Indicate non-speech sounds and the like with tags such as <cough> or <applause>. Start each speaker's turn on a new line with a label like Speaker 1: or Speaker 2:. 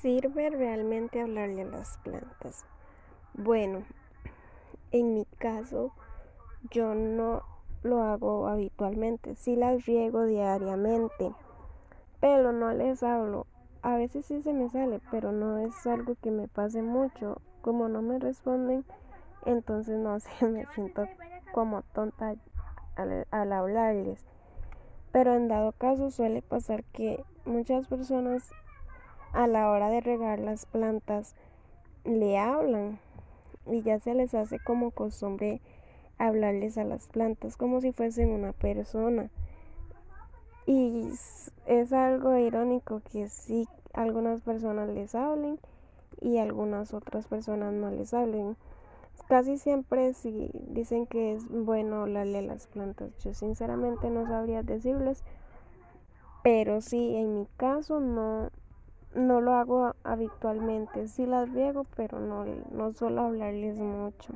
Speaker 1: ¿Sirve realmente hablarle a las plantas? Bueno, en mi caso yo no lo hago habitualmente, sí las riego diariamente, pero no les hablo. A veces sí se me sale, pero no es algo que me pase mucho. Como no me responden, entonces no <laughs> sé, me siento como tonta al, al hablarles. Pero en dado caso suele pasar que muchas personas a la hora de regar las plantas le hablan y ya se les hace como costumbre hablarles a las plantas como si fuesen una persona. Y es algo irónico que sí algunas personas les hablen y algunas otras personas no les hablen. Casi siempre si dicen que es bueno hablarle a las plantas. Yo sinceramente no sabría decirles, pero sí, en mi caso no, no lo hago habitualmente. Sí las riego, pero no, no suelo hablarles mucho.